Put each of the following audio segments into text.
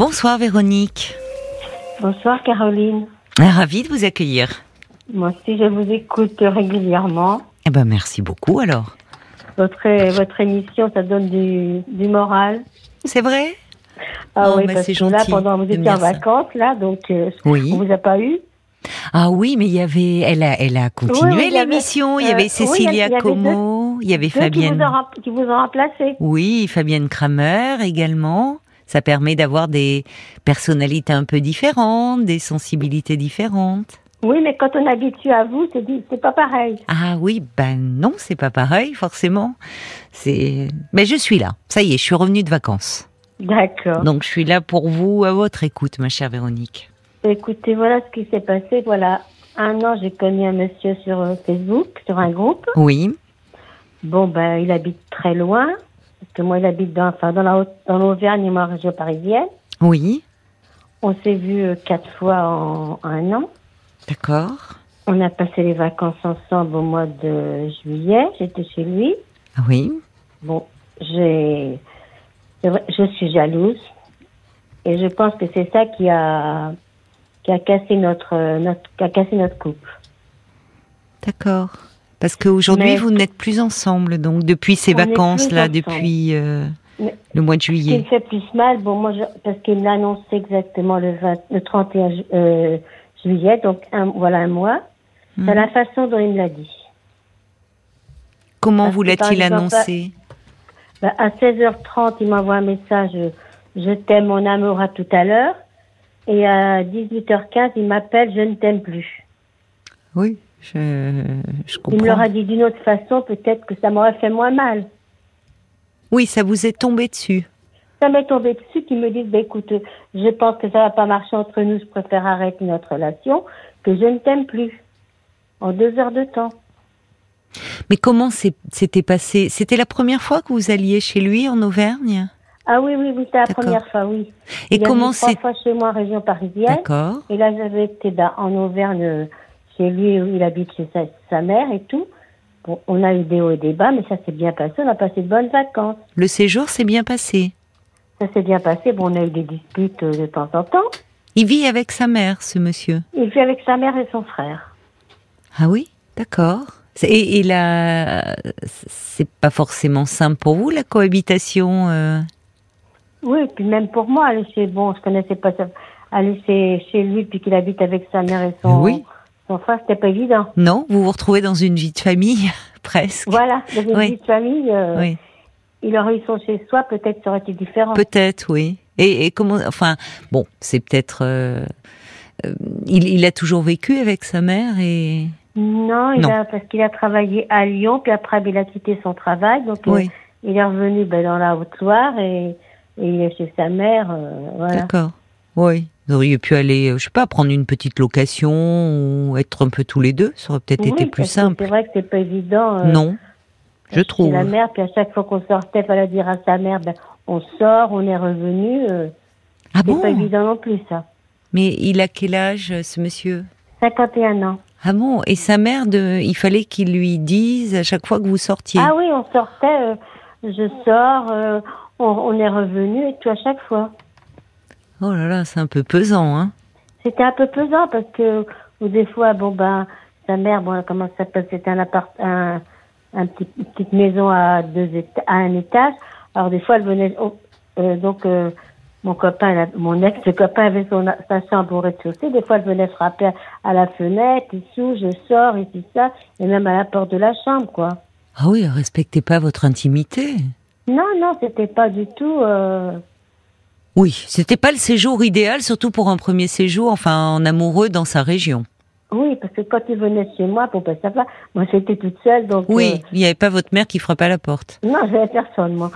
Bonsoir Véronique. Bonsoir Caroline. Ravie de vous accueillir. Moi aussi, je vous écoute régulièrement. Eh ben merci beaucoup alors. Votre, votre émission, ça donne du, du moral. C'est vrai? Ah Oh, oui, bah, parce c'est que là, gentil pendant vous étiez en ça. vacances, là, donc euh, Oui. on vous a pas eu? Ah oui, mais il y avait, elle a, elle a continué Oui, il l'émission. Il y euh, avait oui, Cécilia il y avait deux- Como, il y avait Ceux qui vous, Fabienne. ont, qui vous ont remplacé. Oui, Fabienne Kramer également. Ça permet d'avoir des personnalités un peu différentes, des sensibilités différentes. Oui, mais quand on est habitué à vous, c'est pas pareil. Ah oui, ben non, c'est pas pareil forcément. C'est, mais je suis là. Ça y est, je suis revenue de vacances. D'accord. Donc je suis là pour vous, à votre écoute, ma chère Véronique. Écoutez, voilà ce qui s'est passé. Voilà, un an, j'ai connu un monsieur sur euh, Facebook, sur un groupe. Oui, Bon, ben, il habite très loin. Que moi, il habite dans, enfin, dans la dans l'Auvergne et moi, en région parisienne. oui, On s'est vu euh, quatre fois en un an. d'accord. On a passé les vacances ensemble au mois de juillet. J'étais chez lui. Ah Oui, Bon, j'ai, je suis jalouse. Et je pense que c'est ça qui a, qui a cassé notre, euh, notre, qui a cassé notre couple. d'accord. Parce qu'aujourd'hui, vous n'êtes plus ensemble, donc depuis ces vacances-là, depuis euh, le mois de Ce qui me juillet. fait plus mal, bon, moi, je, parce qu'il l'a annoncé exactement le, 20, le 31 ju- euh, juillet, donc un, voilà un mois. Mhm. C'est la façon dont il me l'a dit. Comment Parce vous l'a-t-il annoncé? Ben, à 16h30, il m'envoie un message euh, Je t'aime, mon amour, à tout à l'heure. Et à 18h15, il m'appelle Je ne t'aime plus. Oui, je, je Il me comprends. l'aura dit d'une autre façon, peut-être que ça m'aurait fait moins mal. Oui, ça vous est tombé dessus. Ça m'est tombé dessus qu'ils me disent bah, écoute, je pense que ça va pas marcher entre nous, je préfère arrêter notre relation, que je ne t'aime plus. En deux heures de temps. Mais comment c'est- c'était passé? C'était la première fois que vous alliez chez lui en Auvergne? Ah oui, oui, oui, c'était la première fois, oui. Et il comment venu trois c'est fois chez moi en région parisienne. D'accord. Et là, j'avais été ben, en Auvergne, euh, chez lui, il habite chez sa, sa mère et tout. Bon, on a eu des hauts et des bas, mais ça s'est bien passé. On a passé de bonnes vacances. Le séjour s'est bien passé. Ça s'est bien passé. Bon, on a eu des disputes euh, de temps en temps. Il vit avec sa mère, ce monsieur. Il vit avec sa mère et son frère. Ah oui, d'accord. Et, et là, c'est pas forcément simple pour vous la cohabitation. euh? Oui, et puis même pour moi, aller chez, bon, je connaissais pas ça. Aller chez, chez lui, puis qu'il habite avec sa mère et son, Oui. C'était pas évident. Non, vous vous retrouvez dans une vie de famille presque. Voilà, dans une Oui. vie de famille, euh, Oui, il aurait eu son chez soi, peut-être ça aurait été différent. peut-être, oui. Et, et comment, enfin, bon, c'est peut-être. euh, euh, il, il a toujours vécu avec sa mère et. Non, il Non. A, parce qu'il a travaillé à Lyon, puis après il a quitté son travail, donc Oui, il est revenu ben, dans la Haute-Loire et, et il est chez sa mère, voilà. d'accord. Oui. Vous auriez pu aller, euh, je sais pas, prendre une petite location ou être un peu tous les deux. Ça aurait peut-être Oui, été plus simple. C'est vrai que c'est pas évident. euh, non, je trouve. la mère, puis à chaque fois qu'on sortait, fallait dire à sa mère, ben, on sort, on est revenu. euh, Ah bon pas évident non plus, ça. Mais il a quel âge, ce monsieur? 51 ans. Ah bon? Et sa mère, de, il fallait qu'il lui dise à chaque fois que vous sortiez? Ah oui, on sortait, euh, je sors, euh, on, on est revenu et tout à chaque fois. Oh là là, c'est un peu pesant, hein C'était un peu pesant parce que ou des fois, bon ben, sa mère, bon, comment ça s'appelle, c'était un appart, un, un petit, une petite maison à deux éta- à un étage. Alors des fois, elle venait, oh, euh, donc euh, mon copain, mon ex-copain avait son, sa chambre au rez-de-chaussée. Des fois, elle venait frapper à, à la fenêtre, ici, je sors, ici, ça, et même à la porte de la chambre, quoi. Ah oui, respectez pas votre intimité. Non, non, c'était pas du tout. Euh, Oui, c'était pas le séjour idéal, surtout pour un premier séjour, enfin, en amoureux dans sa région. oui, parce que quand il venait chez moi, pour pas va, moi j'étais toute seule, donc. Oui, euh, il n'y avait pas votre mère qui frappait à la porte. Non, j'avais personne, moi.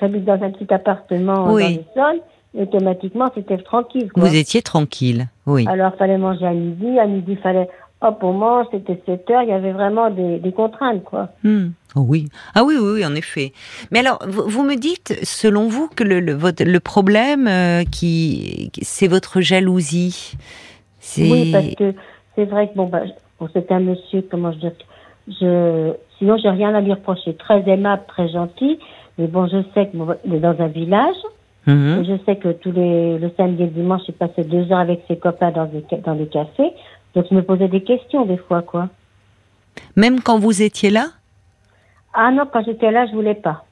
J'habite dans un petit appartement Oui. dans le sol, et automatiquement, c'était tranquille, quoi. Vous étiez tranquille, oui. Alors, fallait manger à midi, à midi, fallait, hop, on mange, c'était 7 heures, il y avait vraiment des, des contraintes, quoi. Hmm. Oh oui. Ah oui, oui, oui, en effet. Mais alors, vous, vous me dites, selon vous, que le, le, votre- le problème, euh, qui, c'est votre jalousie. Oui, parce que c'est vrai que, bon, bah, bon, c'est un monsieur, comment je dis, je, sinon, j'ai rien à lui reprocher. Très aimable, très gentil, mais bon, je sais qu'il est dans un village, Mhm. Je sais que tous les le samedi et le dimanche, il passait deux heures avec ses copains dans des dans des cafés. Donc je me posais des questions des fois, quoi. Même quand vous étiez là? Ah non, quand j'étais là, je voulais pas.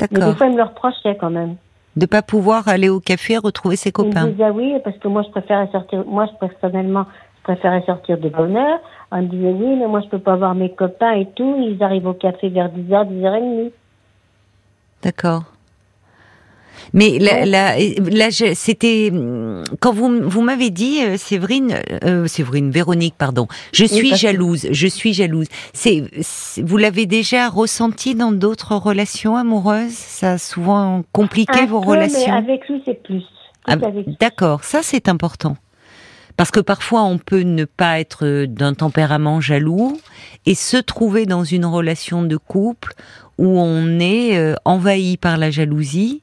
Mais des D'accord. fois, il me le reprochait quand même. De pas pouvoir aller au café retrouver ses Il me copains. disait oui, parce que moi, je préférais sortir. Moi, je, personnellement, je préférais sortir de bonne heure. On me disait oui, mais moi, je peux pas voir mes copains et tout. Ils arrivent au café vers 10h, 10h30. D'accord. Mais là, là, là, c'était hum, quand vous vous m'avez dit, euh, Séverine, euh, Séverine, Véronique, pardon. Je suis jalouse. Je suis jalouse. C'est, vous l'avez déjà ressenti dans d'autres relations amoureuses? Ça a souvent compliqué Un vos peu, relations? Mais avec lui, c'est plus. Ah. D'accord, ça c'est important. Parce que parfois on peut ne pas être d'un tempérament jaloux et se trouver dans une relation de couple où on est euh, envahi par la jalousie.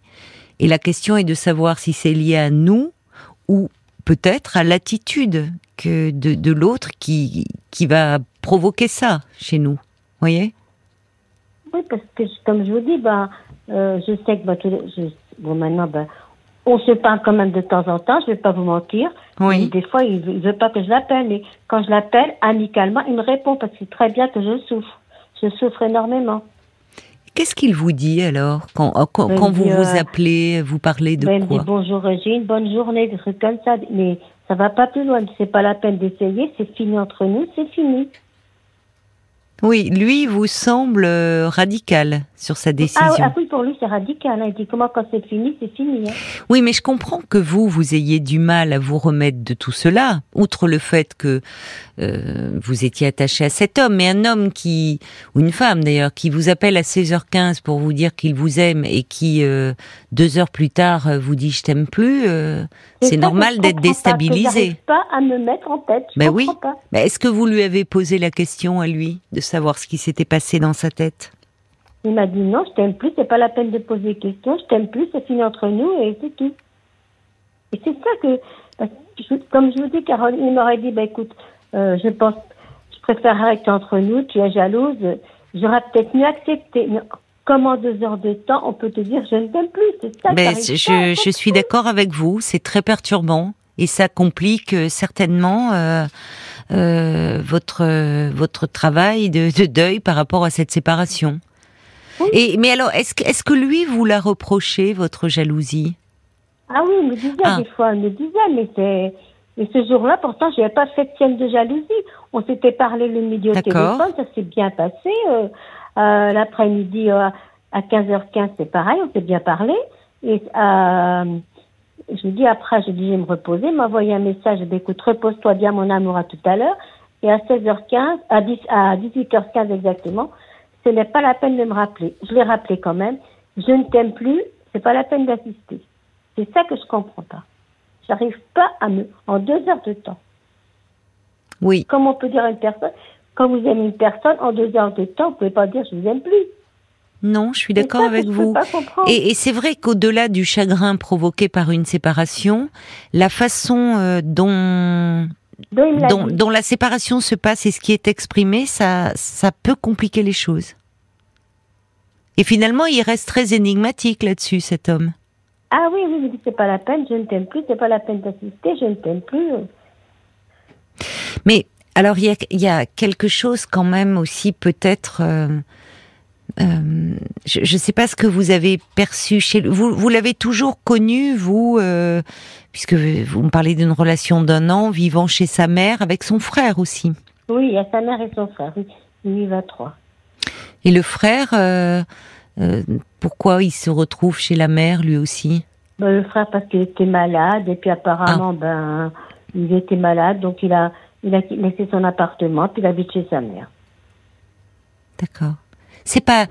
Et la question est de savoir si c'est lié à nous ou peut-être à l'attitude que de, de l'autre qui, qui va provoquer ça chez nous. Voyez? Oui, parce que comme je vous dis, euh, je sais que ben, je- bon maintenant, ben, on se parle quand même de temps en temps. Je vais pas vous mentir. Oui. Et Des fois, il il veut pas que je l'appelle, mais quand je l'appelle amicalement, il me répond parce qu'il sait très bien que je souffre. Je souffre énormément. Qu'est-ce qu'il vous dit alors quand, euh, quand, Ben, quand vous dit, vous euh, appelez, vous parlez de Ben, il quoi? dit bonjour Régine, bonne journée, des trucs comme ça. Mais ça va pas plus loin. C'est pas la peine d'essayer. C'est fini entre nous. C'est fini. Oui, lui vous semble euh, radical sur sa Ah, décision. oui, ah oui, pour lui, c'est radical. hein. Il dit comment quand c'est fini, c'est fini. hein. Oui, mais je comprends que vous, vous ayez du mal à vous remettre de tout cela, outre le fait que euh, vous étiez attaché à cet homme, mais un homme qui, ou une femme d'ailleurs, qui vous appelle à 16h15 pour vous dire qu'il vous aime et qui, euh, deux heures plus tard, euh, vous dit je t'aime plus, euh, c'est normal je d'être déstabilisé. J'arrive pas à me mettre en tête. Je Ben oui. pas. Mais est-ce que vous lui avez posé la question à lui, de savoir ce qui s'était passé dans sa tête? Il m'a dit non, je t'aime plus, c'est pas la peine de poser des questions, je t'aime plus, c'est fini entre nous et c'est tout. Et c'est ça que, parce que je- comme je vous dis, Carole, il m'aurait dit, bah écoute, euh, je pense, je préfère arrêter entre nous, tu es jalouse, j'aurais peut-être mieux accepté. Mais comme en deux heures de temps, on peut te dire, je ne t'aime plus, c'est ça. T'arrives je, je suis d'accord avec vous, c'est très perturbant et ça complique euh, certainement euh, euh, votre votre travail de, de deuil par rapport à cette séparation. Oui. Et mais alors, est-ce que est-ce que lui vous l'a reproché votre jalousie? Ah oui, il me disait Ah. des fois, il me disait, mais c'est. Et ce jour-là, pourtant, je n'avais pas fait de scène de jalousie. On s'était parlé le midi au téléphone, ça s'est bien passé. Euh, euh, L'après-midi, euh, à 15h15, c'est pareil, on s'est bien parlé. Et je lui dis après, je dis, je vais me reposer. Envoyé un message, dis, écoute, repose-toi bien, mon amour, à tout à l'heure. Et à 16h15, à, 10, à 18h15 exactement, ce n'est pas la peine de me rappeler. Je l'ai rappelé quand même. Je ne t'aime plus, c'est pas la peine d'assister. C'est ça que je comprends pas. J'arrive pas à me, en deux heures de temps. Oui. Comment on peut dire à une personne, quand vous aimez une personne, en deux heures de temps, vous pouvez pas dire je vous aime plus. Non, je suis d'accord avec je vous. Peux pas comprendre. Et, et c'est vrai qu'au-delà du chagrin provoqué par une séparation, la façon euh, dont dont, dont la séparation se passe et ce qui est exprimé, ça, ça peut compliquer les choses. Et finalement, il reste très énigmatique là-dessus, cet homme. Ah oui, oui, il me dit c'est pas la peine, je ne t'aime plus, c'est pas la peine d'assister, je ne t'aime plus. Mais alors, il y a, il y a quelque chose quand même aussi, peut-être. euh, euh, je ne sais pas ce que vous avez perçu chez lui. Vous, vous l'avez toujours connu, vous, euh, puisque vous me parlez d'une relation d'un an, vivant chez sa mère, avec son frère aussi. Oui, il y a sa mère et son frère, oui. Il y va trois. Et le frère, euh, euh, pourquoi il se retrouve chez la mère, lui aussi? Ben, le frère parce qu'il était malade et puis Ah. apparemment ben il était malade donc il a il a laissé son appartement puis il habite chez sa mère. D'accord. C'est pas,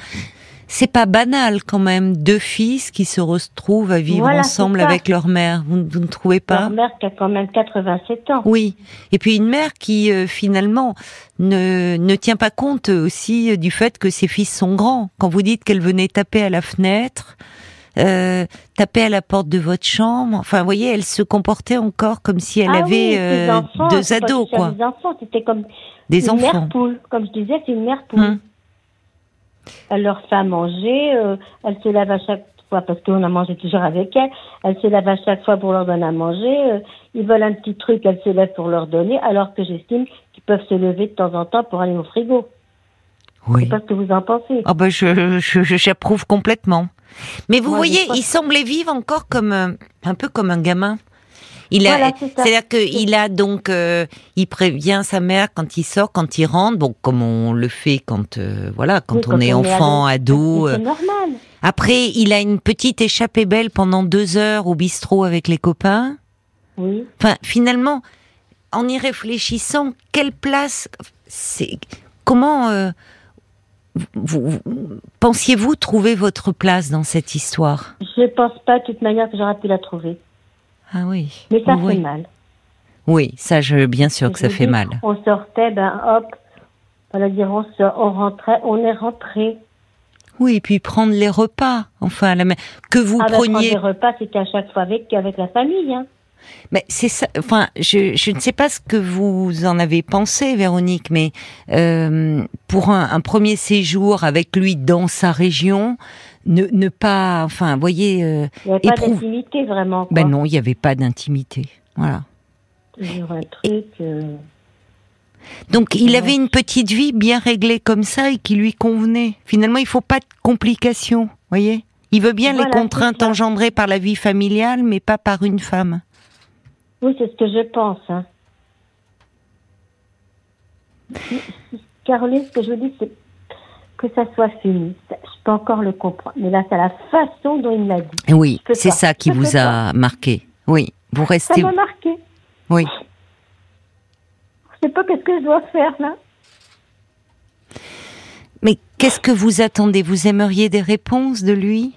c'est pas banal quand même, deux fils qui se retrouvent à vivre Voilà, ensemble avec leur mère. Vous, vous ne trouvez pas Leur mère qui a quand même 87 ans. Oui. Et puis une mère qui euh, finalement ne, ne tient pas compte aussi euh, du fait que ses fils sont grands. Quand vous dites qu'elle venait taper à la fenêtre, euh, taper à la porte de votre chambre, enfin, vous voyez, elle se comportait encore comme si elle ah avait oui, euh, enfants, deux ados, quoi. Des enfants, c'était comme Des une enfants. mère poule. Comme je disais, c'est une mère poule. Hum. Elle leur fait à manger, euh, elle se lève à chaque fois parce qu'on a mangé toujours avec elle. Elle se lève à chaque fois pour leur donner à manger. Euh, ils veulent un petit truc, elle se lève pour leur donner, alors que j'estime qu'ils peuvent se lever de temps en temps pour aller au frigo. Oui. Je sais pas ce que vous en pensez. Ah ben je j'approuve complètement. Mais vous Moi, voyez, il semblait vivre encore comme euh, un peu comme un gamin. Il a, Voilà, c'est c'est-à-dire qu'il a donc, euh, il prévient sa mère quand il sort, quand il rentre, bon comme on le fait quand, euh, voilà, quand Oui, on quand est on est enfant, ado. Mais euh. C'est normal. Après, il a une petite échappée belle pendant deux heures au bistrot avec les copains. Oui. Enfin, finalement, en y réfléchissant, quelle place, c'est comment euh, vous, vous- pensiez-vous trouver votre place dans cette histoire? Je pense pas de toute manière que j'aurais pu la trouver. Ah oui. Mais ça oui. fait mal. Oui, ça, je, bien sûr que ça fait dis, mal. On sortait, ben hop, on dire on, rentrait, on est rentré. Oui, et puis prendre les repas, enfin, la, que vous Ah ben, prendre preniez. des repas, c'était à chaque fois avec, avec la famille. Hein. Mais c'est ça. Enfin, je, je ne sais pas ce que vous en avez pensé, Véronique, mais euh, pour un, un premier séjour avec lui dans sa région, ne, ne pas, enfin, voyez, euh, Il n'y avait pas d'intimité vraiment. Quoi. ben non, il n'y avait pas d'intimité. Voilà. Toujours un truc. euh, Donc, il avait une petite vie bien réglée comme ça et qui lui convenait. Finalement, il faut pas de complications, voyez. Il veut bien Voilà, les contraintes engendrées par la vie familiale, mais pas par une femme. Oui, c'est ce que je pense. Hein. Caroline, ce que je vous dis, c'est que ça soit fini. Ça, Je peux encore le comprendre. Mais là, c'est la façon dont il me l'a dit. Oui, c'est ça qui vous a marqué. Oui, vous Ça restez. m'a marqué. Oui. Je sais pas qu'est-ce que je dois faire là. Mais qu'est-ce que vous attendez? Vous aimeriez des réponses de lui?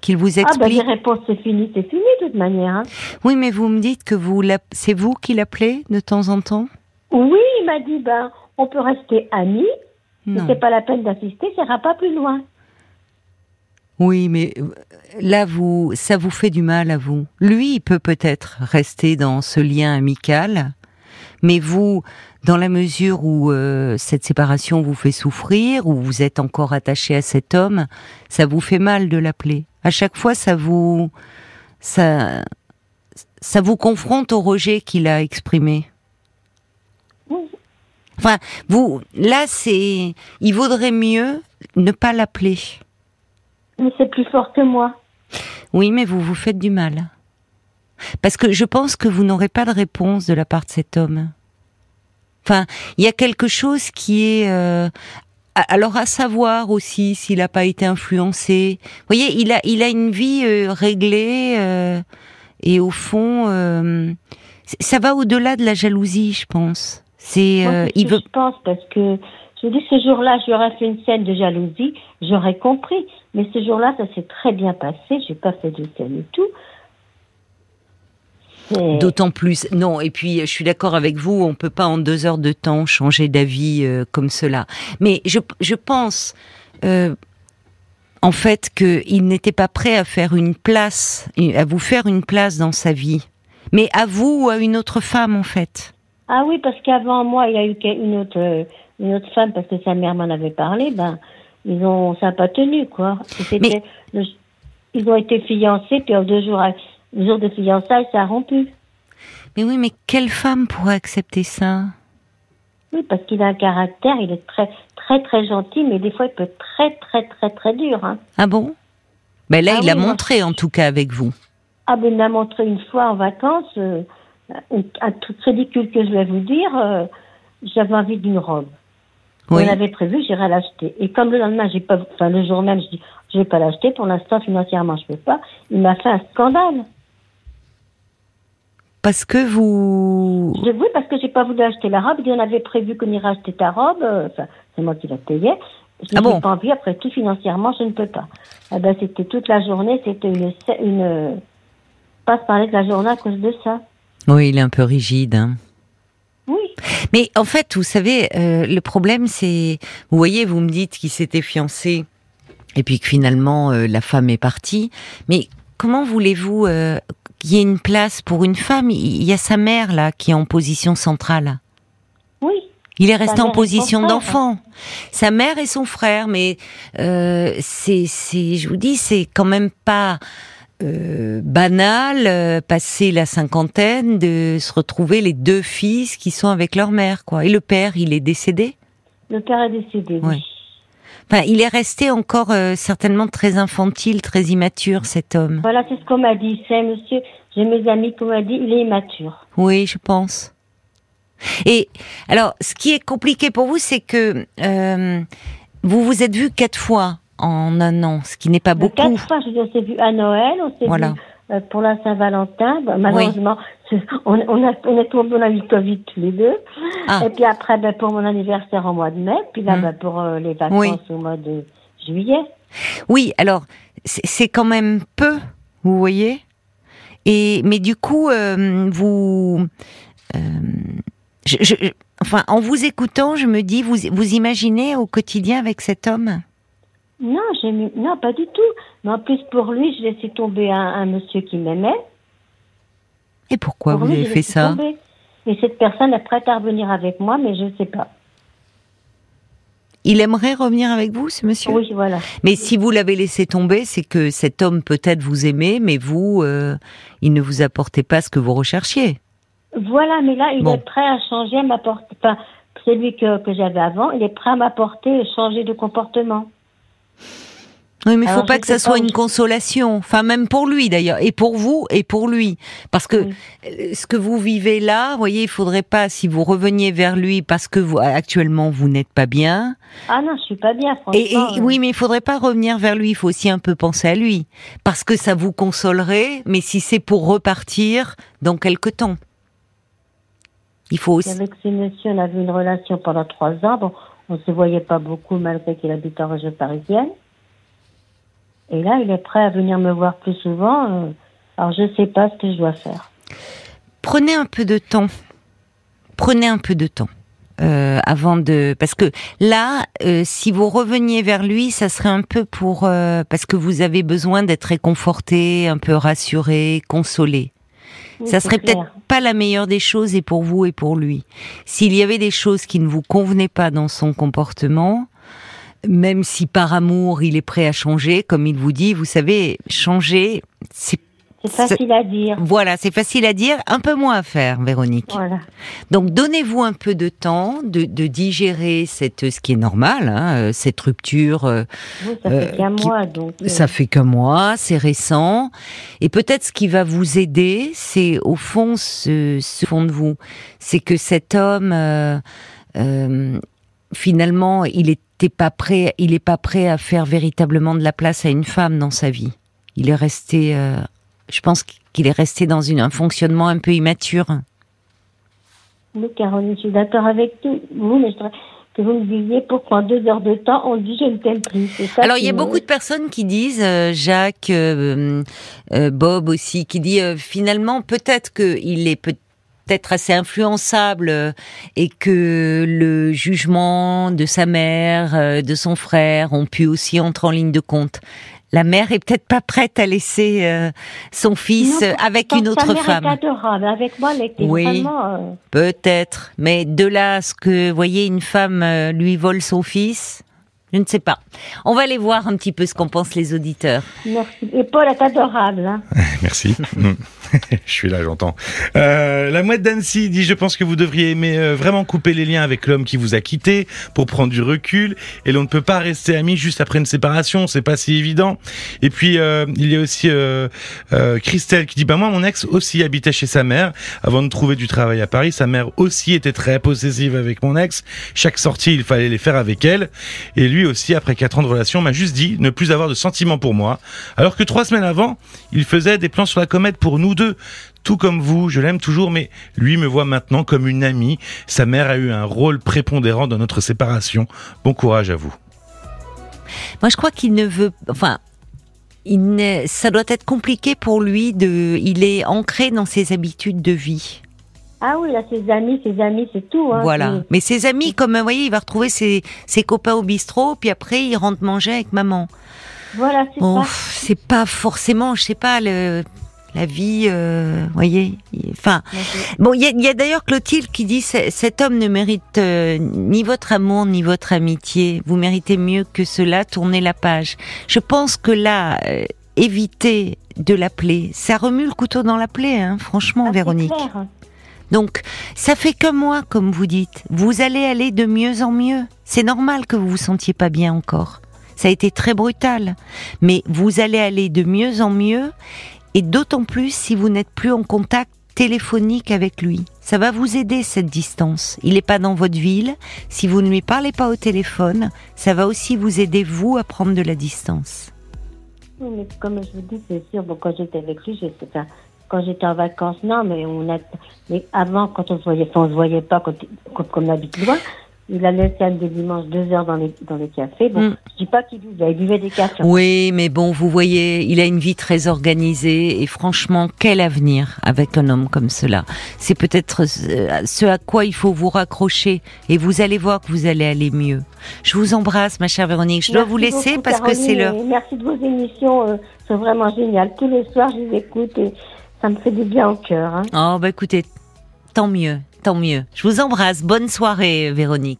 Qu'il vous Ah ben explique? les réponses, c'est fini, c'est fini de toute manière. Hein. Oui, mais vous me dites que vous c'est vous qui l'appelez de temps en temps? Oui, il m'a dit, ben, on peut rester amis, Non. c'est pas la peine d'assister, ça ira pas plus loin. Oui, mais euh, là, vous, ça vous fait du mal à vous. Lui, il peut peut-être rester dans ce lien amical, mais vous, dans la mesure où euh, cette séparation vous fait souffrir, ou vous êtes encore attaché à cet homme, ça vous fait mal de l'appeler. À chaque fois, ça vous, ça, ça vous confronte au rejet qu'il a exprimé. Enfin, vous, là, c'est, il vaudrait mieux ne pas l'appeler. Mais c'est plus fort que moi. Oui, mais vous vous faites du mal. Parce que je pense que vous n'aurez pas de réponse de la part de cet homme. Enfin, il y a quelque chose qui est... euh, alors à savoir aussi s'il n'a pas été influencé. Vous voyez, il a, il a une vie euh, réglée euh, et au fond, euh, ça va au-delà de la jalousie, je pense. C'est, euh, il veut. Je pense parce que je dis ce jour-là, j'aurais fait une scène de jalousie, j'aurais compris. Mais ce jour-là, ça s'est très bien passé. J'ai pas fait de scène et tout. D'autant plus, non. Et puis, je suis d'accord avec vous, on peut pas en deux heures de temps changer d'avis euh, comme cela. Mais je, je pense, euh, en fait, qu'il n'était pas prêt à faire une place, à vous faire une place dans sa vie. Mais à vous ou à une autre femme, en fait. Ah oui, parce qu'avant moi, il y a eu une autre, euh, une autre femme, parce que sa mère m'en avait parlé, ben, ils ont, ça n'a pas tenu, quoi. Mais- le- ils ont été fiancés, puis en deux jours, à- le jour de fiançailles, ça a rompu. Mais oui, mais quelle femme pourrait accepter ça? Oui, parce qu'il a un caractère, il est très, très, très gentil, mais des fois, il peut être très, très, très, très dur, hein. Ah bon? Ben là, Ah il a oui, moi- montré, en tout cas, avec vous. Ah, ben, il m'a montré une fois en vacances, euh, un, un truc ridicule que je vais vous dire, euh, j'avais envie d'une robe. Oui. On avait prévu, j'irais l'acheter. Et comme le lendemain, j'ai pas, enfin, le jour même, je dis, je vais pas l'acheter, pour l'instant, financièrement, je peux pas, il m'a fait un scandale. Parce que vous... Je, oui, parce que j'ai pas voulu acheter la robe, il dit, on avait prévu qu'on irait acheter ta robe, euh, enfin, c'est moi qui la payais. Je Ah bon pas envie, après tout, financièrement, je ne peux pas. Eh ben, c'était toute la journée, c'était une, une, euh, pas se parler de la journée à cause de ça. Oui, il est un peu rigide. Hein. Oui. Mais en fait, vous savez, euh, le problème, c'est, vous voyez, vous me dites qu'il s'était fiancé et puis que finalement euh, la femme est partie. Mais comment voulez-vous euh, qu'il y ait une place pour une femme? Il y a sa mère là qui est en position centrale. Oui. Il est resté en position d'enfant. Sa mère et son frère, mais c'est, je vous dis, c'est quand même pas euh, banal, euh, passé la cinquantaine, de se retrouver les deux fils qui sont avec leur mère, quoi. Et le père, il est décédé? Le père est décédé. oui. Ouais. Enfin, il est resté encore euh, certainement très infantile, très immature, cet homme. Voilà, c'est ce qu'on m'a dit. C'est monsieur, j'ai mes amis qui m'ont dit, il est immature. Oui, je pense. Et alors, ce qui est compliqué pour vous, c'est que euh, vous vous êtes vu quatre fois en un an, ce qui n'est pas beaucoup. Quatre fois, je veux dire, on s'est vu à Noël, on s'est Voilà. vu euh, pour la Saint-Valentin. Bah, malheureusement, on, on, a, on est tombé, on a eu le Covid tous les deux. Ah. Et puis après, ben, pour mon anniversaire en mois de mai, puis là, Mm. ben, pour euh, les vacances Oui. au mois de juillet. Oui, alors c'est c'est quand même peu, vous voyez. Et mais du coup, euh, vous, euh, je, je- enfin, en vous écoutant, je me dis, vous vous imaginez au quotidien avec cet homme? Non, j'ai mis- non, pas du tout. Mais en plus, pour lui, je laissé tomber un, un monsieur qui m'aimait. Et pourquoi Pour vous lui, avez fait ça tomber. Et cette personne est prête à revenir avec moi, mais je ne sais pas. Il aimerait revenir avec vous, ce monsieur? Oui, voilà. Mais si vous l'avez laissé tomber, c'est que cet homme peut-être vous aimait, mais vous, euh, il ne vous apportait pas ce que vous recherchiez. Voilà, mais là, il Bon. est prêt à changer, à m'apporter. Enfin, celui que, que j'avais avant, il est prêt à m'apporter et changer de comportement. Oui, mais il faut Alors, pas que ça soit pas, une consolation. Enfin, même pour lui d'ailleurs, et pour vous, et pour lui, parce que Oui. euh, ce que vous vivez là, vous voyez, il faudrait pas si vous reveniez vers lui parce que vous actuellement vous n'êtes pas bien. Ah non, je suis pas bien, franchement. Et, et- euh. oui, mais il faudrait pas revenir vers lui. Il faut aussi un peu penser à lui, parce que ça vous consolerait. Mais si c'est pour repartir dans quelque temps, il faut aussi. Avec ce monsieur, on avait une relation pendant trois ans. Bon, on se voyait pas beaucoup malgré qu'il habite en région parisienne. Et là, il est prêt à venir me voir plus souvent. euh, Alors, je sais pas ce que je dois faire. prenez un peu de temps. Prenez un peu de temps. euh, avant de parce que là euh, si vous reveniez vers lui ça serait un peu pour parce que vous avez besoin d'être réconforté un peu rassuré consolé Oui, ça serait peut-être pas la meilleure des choses et pour vous et pour lui. S'il y avait des choses qui ne vous convenaient pas dans son comportement même si par amour il est prêt à changer comme il vous dit vous savez changer c'est C'est facile à dire. voilà, c'est facile à dire, un peu moins à faire, Véronique. Voilà. Donc donnez-vous un peu de temps de, de digérer cette, ce qui est normal, hein, euh, cette rupture. euh, ça Euh, fait qu'un qui- mois, donc. euh, Ça fait qu'un mois, c'est récent. Et peut-être ce qui va vous aider, c'est au fond ce, ce fond de vous, c'est que cet homme, euh, euh, finalement, il était pas prêt, il est pas prêt à faire véritablement de la place à une femme dans sa vie. Il est resté, euh, je pense qu'il est resté dans une, un fonctionnement un peu immature. Oui, Caroline, je suis d'accord avec vous, mais je voudrais que vous me disiez pourquoi en deux heures de temps, on dit je ne t'aime plus. Ça Alors il y a me- beaucoup de personnes qui disent, euh, Jacques, euh, euh, Bob aussi, qui dit finalement peut-être qu'il est peut-être assez influençable et que le jugement de sa mère, de son frère ont pu aussi entrer en ligne de compte. La mère est peut-être pas prête à laisser euh, son fils Non, euh, avec une autre mère femme. est adorable. Avec moi, elle était Oui. vraiment. euh, Peut-être, mais de là à ce que, vous voyez, une femme euh, lui vole son fils, je ne sais pas. On va aller voir un petit peu ce qu'en pensent les auditeurs. merci. Et Paul est adorable. Hein. Merci. Je suis là, j'entends. Euh, la mouette d'Annecy dit Je pense que vous devriez aimer euh, vraiment couper les liens avec l'homme qui vous a quitté pour prendre du recul. Et l'on ne peut pas rester amis juste après une séparation, c'est pas si évident. Et puis, euh, il y a aussi euh, euh, Christelle qui dit Bah, moi, mon ex aussi habitait chez sa mère avant de trouver du travail à Paris. Sa mère aussi était très possessive avec mon ex. Chaque sortie, il fallait les faire avec elle. Et lui aussi, après quatre ans de relation, m'a juste dit ne plus avoir de sentiments pour moi. Alors que trois semaines avant, il faisait des plans sur la comète pour nous deux. Tout comme vous, je l'aime toujours, mais lui me voit maintenant comme une amie. Sa mère a eu un rôle prépondérant dans notre séparation. Bon courage à vous. Moi, je crois qu'il ne veut, enfin, il ça doit être compliqué pour lui de, il est ancré dans ses habitudes de vie. Ah oui, là, ses amis, ses amis, c'est tout. Hein. voilà. Mais ses amis, comme vous voyez, il va retrouver ses, ses copains au bistrot, puis après, il rentre manger avec maman. Voilà, c'est Bon, c'est pas forcément, je sais pas, le, La vie, euh, voyez. Enfin, bon, il y a, y a d'ailleurs Clotilde qui dit cet homme ne mérite euh, ni votre amour ni votre amitié. Vous méritez mieux que cela. Tournez la page. Je pense que là, euh, éviter de l'appeler, ça remue le couteau dans la plaie, hein, franchement, Ah, Véronique. clair. Donc, ça fait que moi, comme vous dites. Vous allez aller de mieux en mieux. C'est normal que vous vous sentiez pas bien encore. Ça a été très brutal. Mais vous allez aller de mieux en mieux. Et d'autant plus si vous n'êtes plus en contact téléphonique avec lui. Ça va vous aider, cette distance. Il n'est pas dans votre ville. Si vous ne lui parlez pas au téléphone, ça va aussi vous aider, vous, à prendre de la distance. Oui, mais comme je vous dis, c'est sûr, quand j'étais avec lui, enfin, quand j'étais en vacances, non, mais on a, mais avant, quand on se voyait, on se voyait pas, quand, quand, comme on habite loin, il allait samedi dimanche deux heures dans les, dans les cafés. Bon, Mm. je dis pas qu'il buvait, il buvait des cafés. Oui, mais bon, vous voyez, il a une vie très organisée et franchement, quel avenir avec un homme comme cela? C'est peut-être euh, ce à quoi il faut vous raccrocher et vous allez voir que vous allez aller mieux. Je vous embrasse, ma chère Véronique. Je dois vous laisser beaucoup, parce que c'est l'heure. Merci de vos émissions, euh, c'est vraiment génial. Tous les soirs, je les écoute et ça me fait du bien au cœur. Hein. Oh, bah écoutez, tant mieux, tant mieux. Je vous embrasse. Bonne soirée, Véronique.